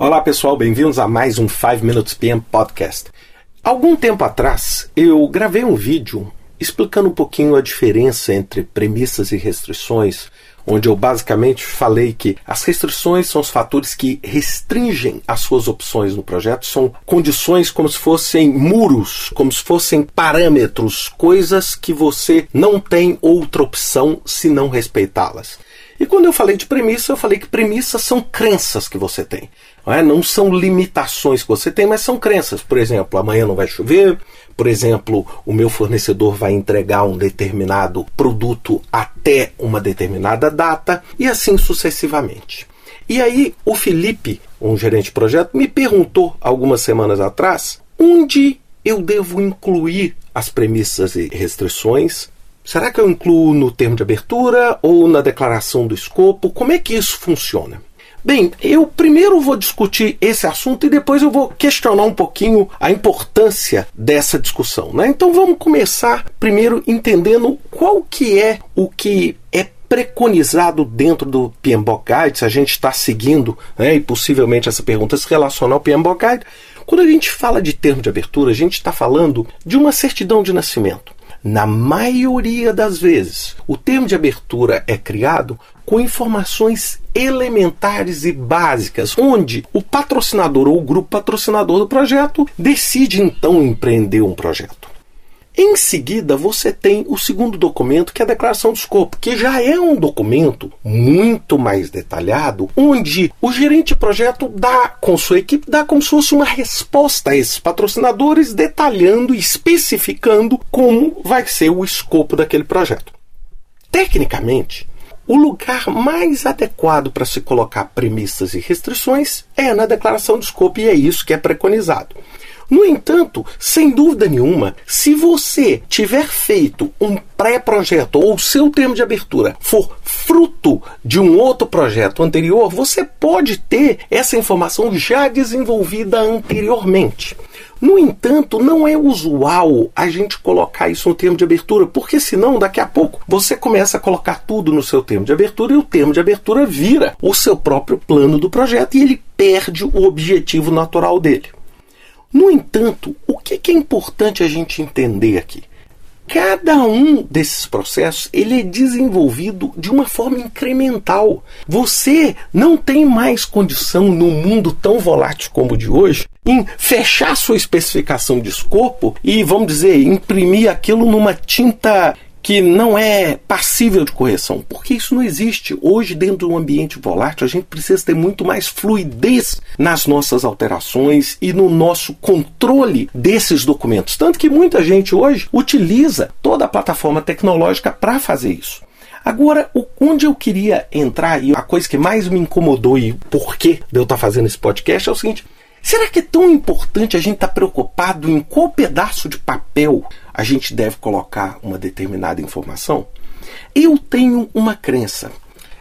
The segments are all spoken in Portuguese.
Olá pessoal, bem-vindos a mais um 5 Minutes PM Podcast. Algum tempo atrás eu gravei um vídeo explicando um pouquinho a diferença entre premissas e restrições, onde eu basicamente falei que as restrições são os fatores que restringem as suas opções no projeto, são condições como se fossem muros, como se fossem parâmetros, coisas que você não tem outra opção se não respeitá-las. E quando eu falei de premissa, eu falei que premissas são crenças que você tem. Não, é? não são limitações que você tem, mas são crenças. Por exemplo, amanhã não vai chover. Por exemplo, o meu fornecedor vai entregar um determinado produto até uma determinada data e assim sucessivamente. E aí o Felipe, um gerente de projeto, me perguntou algumas semanas atrás onde eu devo incluir as premissas e restrições. Será que eu incluo no termo de abertura ou na declaração do escopo? Como é que isso funciona? Bem, eu primeiro vou discutir esse assunto e depois eu vou questionar um pouquinho a importância dessa discussão. Né? Então vamos começar primeiro entendendo qual que é o que é preconizado dentro do PMBOK Guide, se a gente está seguindo, né, e possivelmente essa pergunta se relaciona ao PMBOK Guide. Quando a gente fala de termo de abertura, a gente está falando de uma certidão de nascimento. Na maioria das vezes, o termo de abertura é criado com informações elementares e básicas, onde o patrocinador ou o grupo patrocinador do projeto decide então empreender um projeto. Em seguida, você tem o segundo documento, que é a declaração de escopo, que já é um documento muito mais detalhado, onde o gerente de projeto dá, com sua equipe, dá como se fosse uma resposta a esses patrocinadores, detalhando e especificando como vai ser o escopo daquele projeto. Tecnicamente, o lugar mais adequado para se colocar premissas e restrições é na declaração de escopo, e é isso que é preconizado. No entanto, sem dúvida nenhuma, se você tiver feito um pré-projeto ou seu termo de abertura for fruto de um outro projeto anterior, você pode ter essa informação já desenvolvida anteriormente. No entanto, não é usual a gente colocar isso no termo de abertura, porque senão daqui a pouco você começa a colocar tudo no seu termo de abertura e o termo de abertura vira o seu próprio plano do projeto e ele perde o objetivo natural dele. No entanto, o que é importante a gente entender aqui? Cada um desses processos ele é desenvolvido de uma forma incremental. Você não tem mais condição no mundo tão volátil como o de hoje em fechar sua especificação de escopo e, vamos dizer, imprimir aquilo numa tinta que não é passível de correção, porque isso não existe. Hoje, dentro de um ambiente volátil, a gente precisa ter muito mais fluidez nas nossas alterações e no nosso controle desses documentos. Tanto que muita gente hoje utiliza toda a plataforma tecnológica para fazer isso. Agora, onde eu queria entrar e a coisa que mais me incomodou e por que eu estar fazendo esse podcast é o seguinte: será que é tão importante a gente estar preocupado em qual pedaço de papel a gente deve colocar uma determinada informação? Eu tenho uma crença.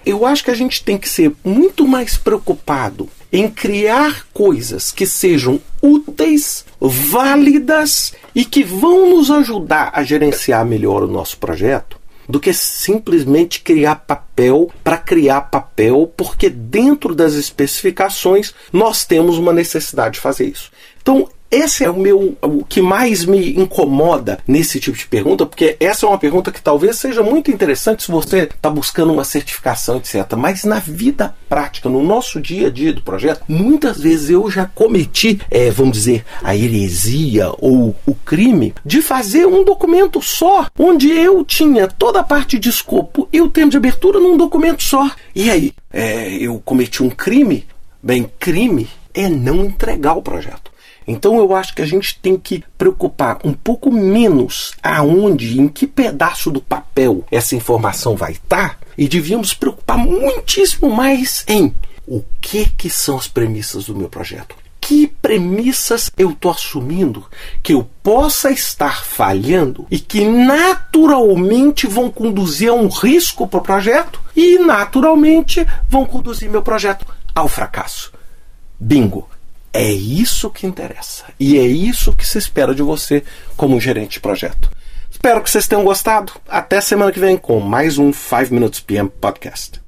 Eu acho que a gente tem que ser muito mais preocupado em criar coisas que sejam úteis, válidas e que vão nos ajudar a gerenciar melhor o nosso projeto do que simplesmente criar papel para criar papel, porque dentro das especificações nós temos uma necessidade de fazer isso. Então, esse é o meu o que mais me incomoda nesse tipo de pergunta, porque essa é uma pergunta que talvez seja muito interessante se você está buscando uma certificação, etc. Mas na vida prática, no nosso dia a dia do projeto, muitas vezes eu já cometi, é, vamos dizer, a heresia ou o crime de fazer um documento só, onde eu tinha toda a parte de escopo e o termo de abertura num documento só. E aí, é, eu cometi um crime? Bem, crime é não entregar o projeto. Então eu acho que a gente tem que preocupar um pouco menos aonde, em que pedaço do papel essa informação vai estar, e devíamos preocupar muitíssimo mais em o que que são as premissas do meu projeto. Que premissas eu estou assumindo que eu possa estar falhando e que naturalmente vão conduzir a um risco para o projeto e naturalmente vão conduzir meu projeto ao fracasso. Bingo! É isso que interessa. E é isso que se espera de você como gerente de projeto. Espero que vocês tenham gostado. Até semana que vem com mais um 5 Minutes PM Podcast.